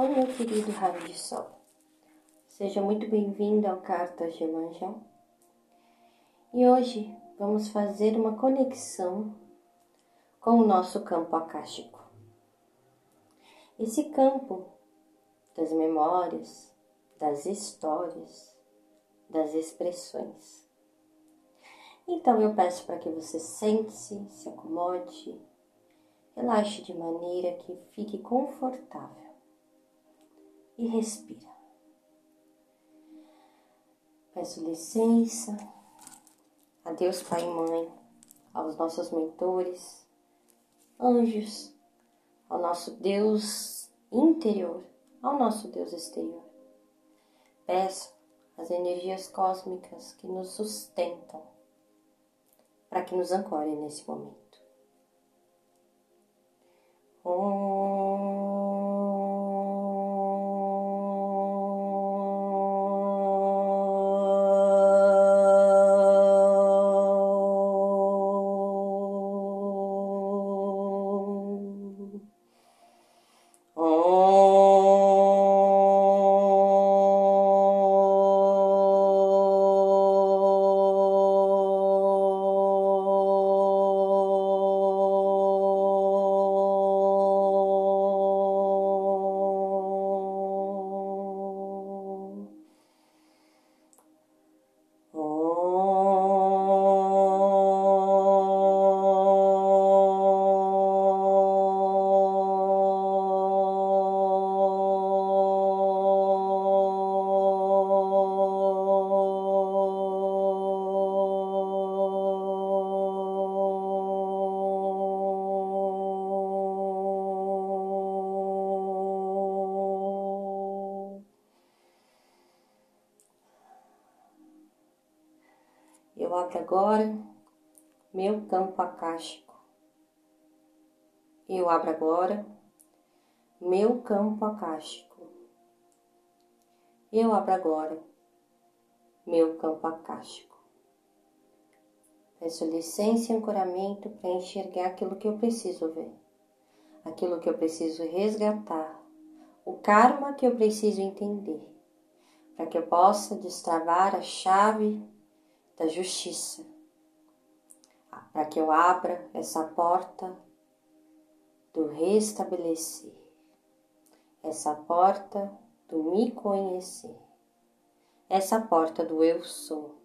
Oi, meu querido raio de sol. Seja muito bem-vindo ao Cartas de Emanjá. E hoje vamos fazer uma conexão com o nosso campo acástico. Esse campo das memórias, das histórias, das expressões. Então eu peço para que você sente-se, se acomode, relaxe de maneira que fique confortável e respira. Peço licença a Deus Pai e Mãe, aos nossos mentores, anjos, ao nosso Deus interior, ao nosso Deus exterior. Peço as energias cósmicas que nos sustentam para que nos ancorem nesse momento. Eu abro agora meu campo acástico. Eu abro agora meu campo acástico. Eu abro agora meu campo acástico. Peço licença e ancoramento para enxergar aquilo que eu preciso ver, aquilo que eu preciso resgatar, o karma que eu preciso entender, para que eu possa destravar a chave da justiça, para que eu abra essa porta do restabelecer, essa porta do me conhecer, essa porta do eu sou,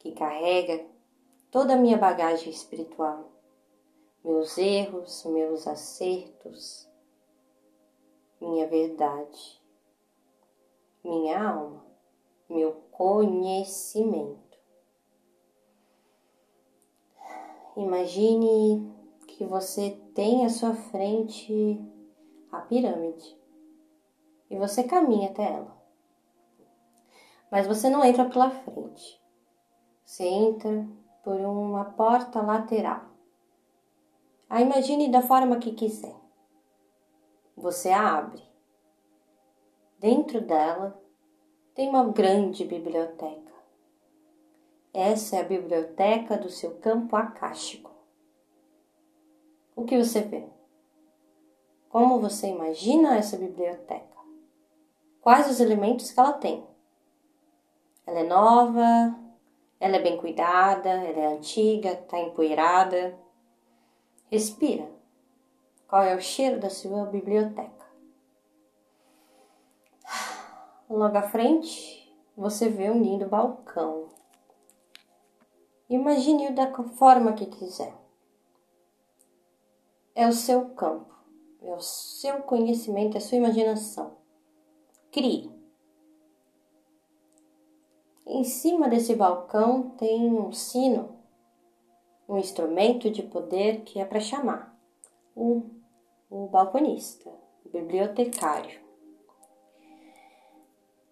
que carrega toda a minha bagagem espiritual, meus erros, meus acertos, minha verdade, minha alma, meu conhecimento. Imagine que você tem à sua frente a pirâmide e você caminha até ela. Mas você não entra pela frente. Você entra por uma porta lateral. A imagine da forma que quiser. Você a abre. Dentro dela tem uma grande biblioteca. Essa é a biblioteca do seu campo acástico. O que você vê? Como você imagina essa biblioteca? Quais os elementos que ela tem? Ela é nova? Ela é bem cuidada? Ela é antiga? Está empoeirada? Respira. Qual é o cheiro da sua biblioteca? Logo à frente, você vê um lindo balcão Imagine-o da forma que quiser. É o seu campo, é o seu conhecimento, é a sua imaginação. Crie. Em cima desse balcão tem um sino, um instrumento de poder que é para chamar o, o balconista, o bibliotecário.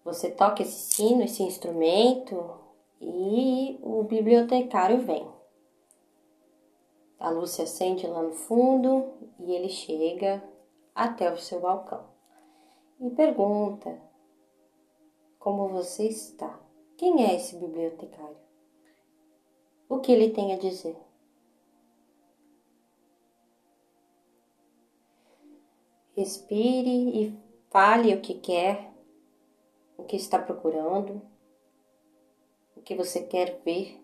Você toca esse sino, esse instrumento, e o bibliotecário vem. A luz se acende lá no fundo e ele chega até o seu balcão e pergunta: Como você está? Quem é esse bibliotecário? O que ele tem a dizer? Respire e Fale o que quer, o que está procurando, que você quer ver.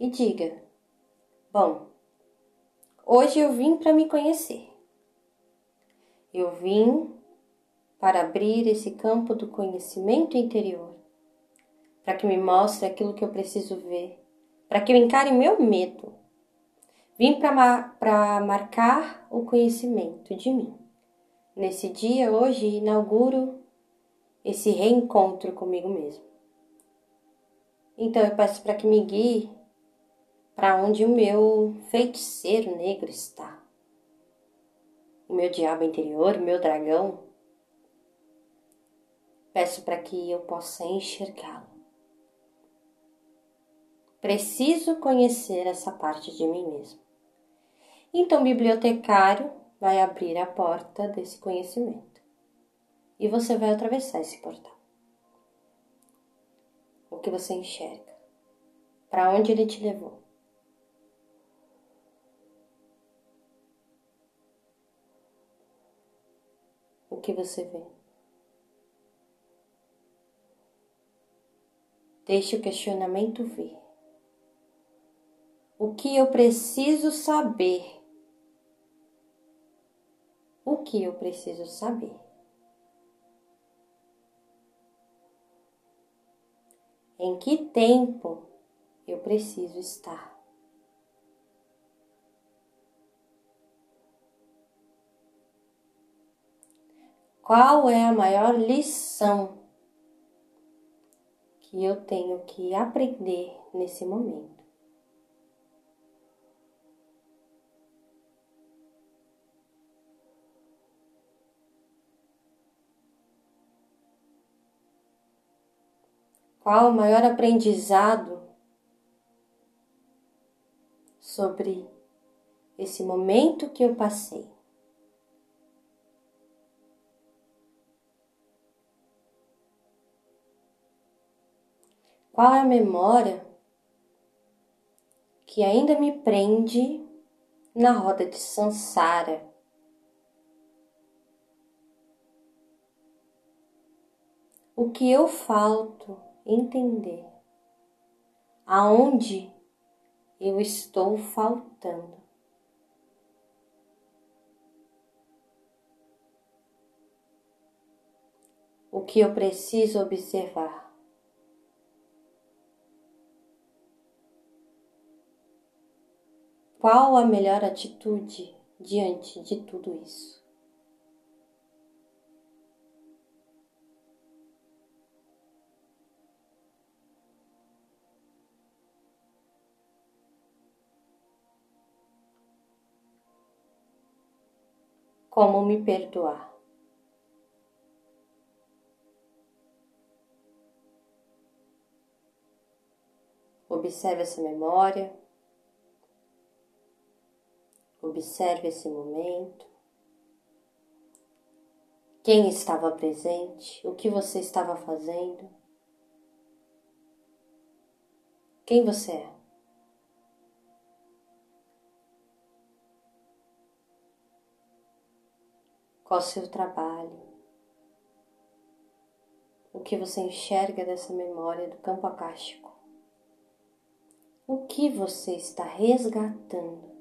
E diga: Bom, hoje eu vim para me conhecer. Eu vim para abrir esse campo do conhecimento interior, para que me mostre aquilo que eu preciso ver, para que eu encare meu medo. Vim para marcar o conhecimento de mim. Nesse dia, hoje, inauguro esse reencontro comigo mesmo. Então eu peço para que me guie para onde o meu feiticeiro negro está. O meu diabo interior, o meu dragão. Peço para que eu possa enxergá-lo. Preciso conhecer essa parte de mim mesmo. Então, o bibliotecário vai abrir a porta desse conhecimento e você vai atravessar esse portal. Que você enxerga? Para onde ele te levou? O que você vê? Deixe o questionamento vir. O que eu preciso saber? O que eu preciso saber? Em que tempo eu preciso estar? Qual é a maior lição que eu tenho que aprender nesse momento? Qual o maior aprendizado sobre esse momento que eu passei? Qual é a memória que ainda me prende na roda de Sansara? O que eu falto entender aonde eu estou faltando. O que eu preciso observar. Qual a melhor atitude diante de tudo isso? Como me perdoar. Observe essa memória, observe esse momento. Quem estava presente, o que você estava fazendo, quem você é. Qual o seu trabalho? O que você enxerga dessa memória do campo acástico? O que você está resgatando?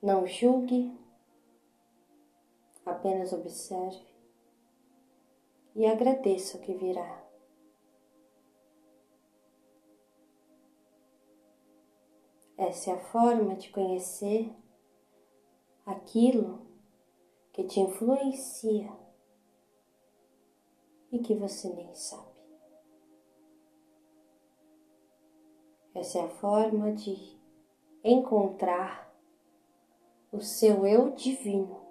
Não julgue Apenas observe e agradeça o que virá. Essa é a forma de conhecer aquilo que te influencia e que você nem sabe. Essa é a forma de encontrar o seu eu divino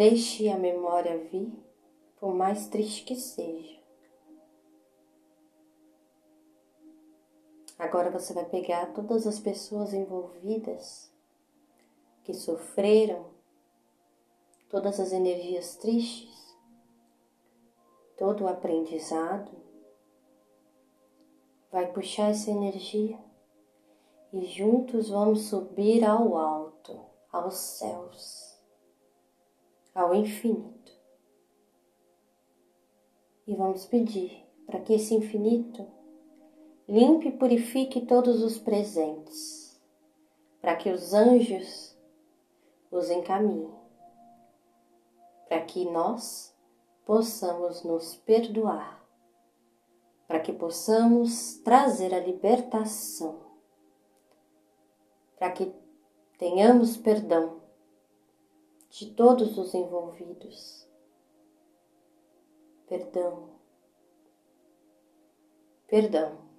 Deixe a memória vir, por mais triste que seja. Agora você vai pegar todas as pessoas envolvidas que sofreram, todas as energias tristes, todo o aprendizado, vai puxar essa energia e juntos vamos subir ao alto, aos céus, ao infinito. E vamos pedir para que esse infinito limpe e purifique todos os presentes, para que os anjos os encaminhem, para que nós possamos nos perdoar, para que possamos trazer a libertação, para que tenhamos perdão de todos os envolvidos. Perdão, perdão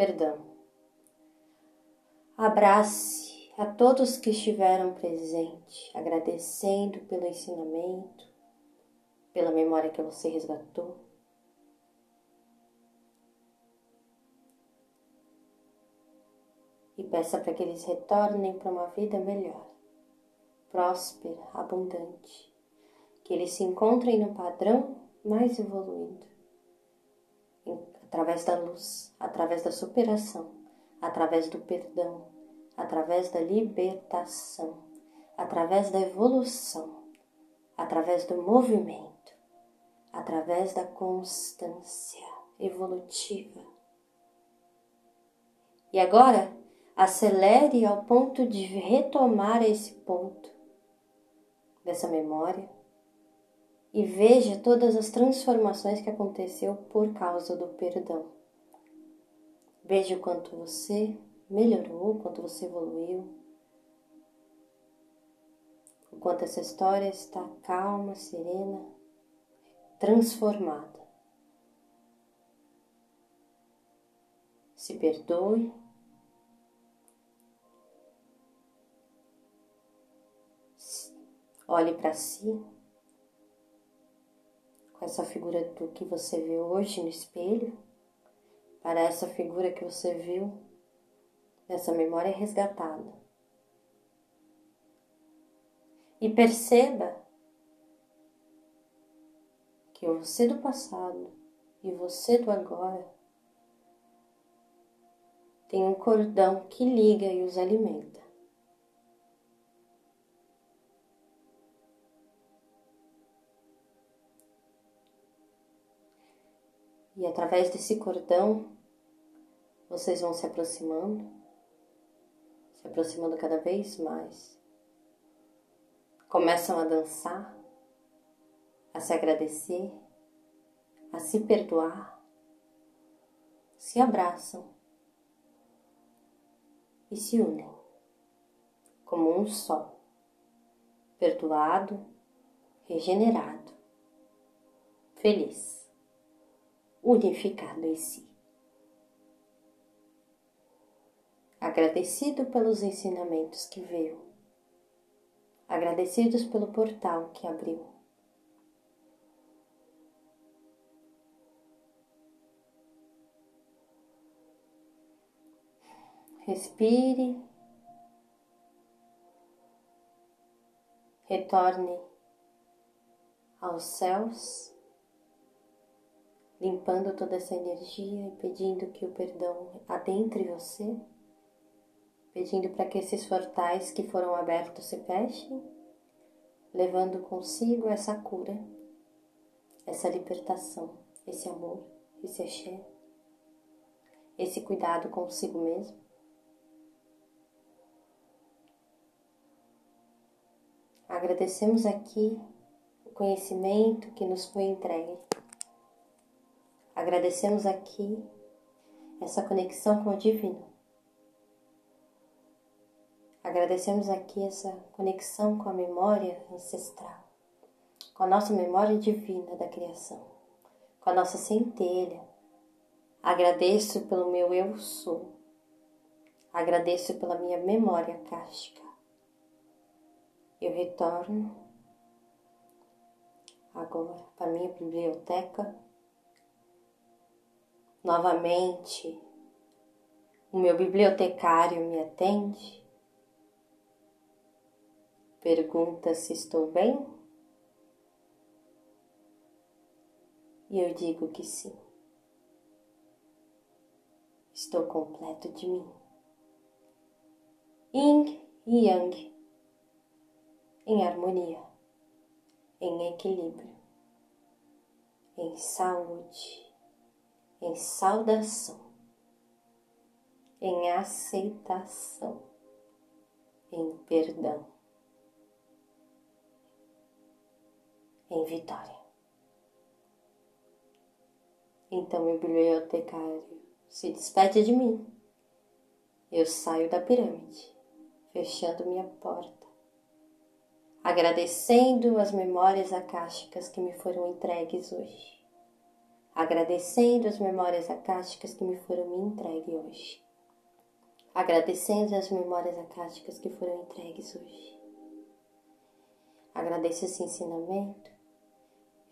perdão. Abrace a todos que estiveram presentes, agradecendo pelo ensinamento, pela memória que você resgatou. E peça para que eles retornem para uma vida melhor, próspera, abundante, que eles se encontrem no padrão mais evoluído. Através da luz, através da superação, através do perdão, através da libertação, através da evolução, através do movimento, através da constância evolutiva. E agora, acelere ao ponto de retomar esse ponto dessa memória e veja todas as transformações que aconteceu por causa do perdão. Veja o quanto você melhorou, o quanto você evoluiu, o quanto essa história está calma, serena, transformada. Se perdoe. Olhe para si com essa figura do que você vê hoje no espelho, para essa figura que você viu nessa memória resgatada. E perceba que você do passado e você do agora tem um cordão que liga e os alimenta. E através desse cordão, vocês vão se aproximando, se aproximando cada vez mais. Começam a dançar, a se agradecer, a se perdoar, se abraçam e se unem como um só, perdoado, regenerado, feliz unificado em si. Agradecido pelos ensinamentos que veio, agradecidos pelo portal que abriu. Respire, retorne aos céus limpando toda essa energia e pedindo que o perdão adentre você, pedindo para que esses portais que foram abertos se fechem, levando consigo essa cura, essa libertação, esse amor, esse axé, esse cuidado consigo mesmo. Agradecemos aqui o conhecimento que nos foi entregue Agradecemos aqui essa conexão com o Divino. Agradecemos aqui essa conexão com a memória ancestral, com a nossa memória divina da criação, com a nossa centelha. Agradeço pelo meu eu sou. Agradeço pela minha memória kástica. eu retorno agora para minha biblioteca. Novamente, o meu bibliotecário me atende, pergunta se estou bem e eu digo que sim. Estou completo de mim. Yin e Yang em harmonia, em equilíbrio, em saúde, em saudação, em aceitação, em perdão, em vitória. Então meu bibliotecário se despede de mim. Eu saio da pirâmide, fechando minha porta agradecendo as memórias acásticas que me foram entregues hoje. Agradecendo as memórias acásticas que me foram me entregues hoje. Agradecendo as memórias acásticas que foram entregues hoje. Agradeço esse ensinamento,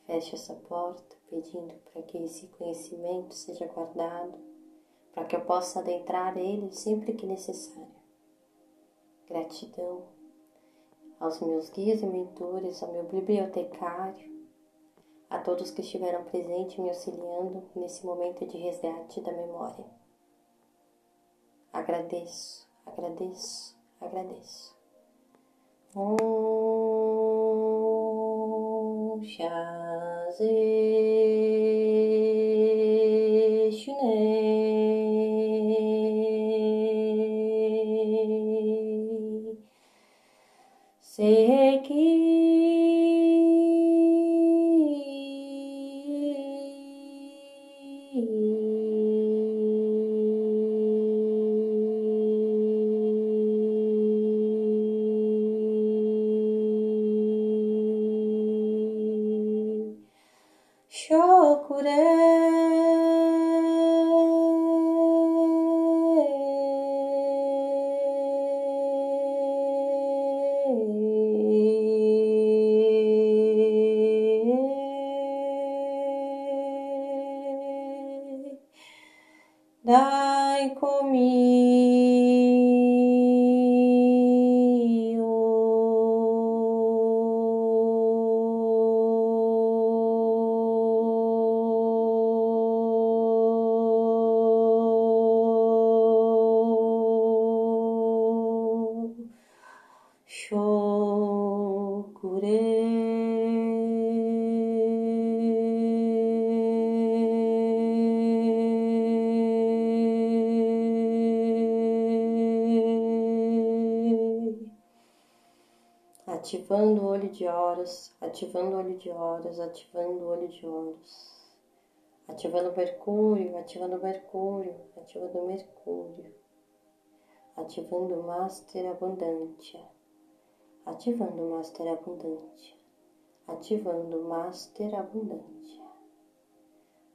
fecho essa porta, pedindo para que esse conhecimento seja guardado, para que eu possa adentrar ele sempre que necessário. Gratidão aos meus guias e mentores, ao meu bibliotecário, a todos que estiveram presentes me auxiliando nesse momento de resgate da memória. Agradeço, agradeço, agradeço. Om Sei que comigo. Ativando o olho de horas, ativando o olho de horas, ativando o olho de horas, ativando o Mercúrio, ativando o Mercúrio, ativando o Mercúrio, ativando o Master Abundante, ativando o Master Abundante, ativando o Master Abundante.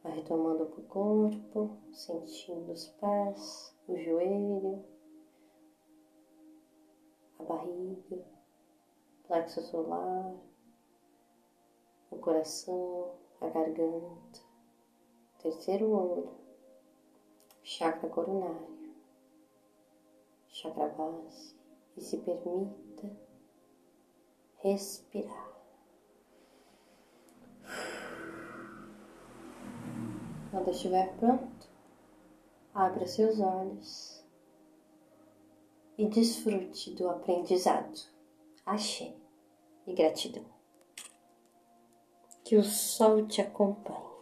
Vai retomando o corpo, sentindo os pés, o joelho, a barriga plexo solar, o coração, a garganta, terceiro olho, chakra coronário, chakra base e se permita respirar. Quando estiver pronto, abra seus olhos e desfrute do aprendizado axé e gratidão. Que o sol te acompanhe.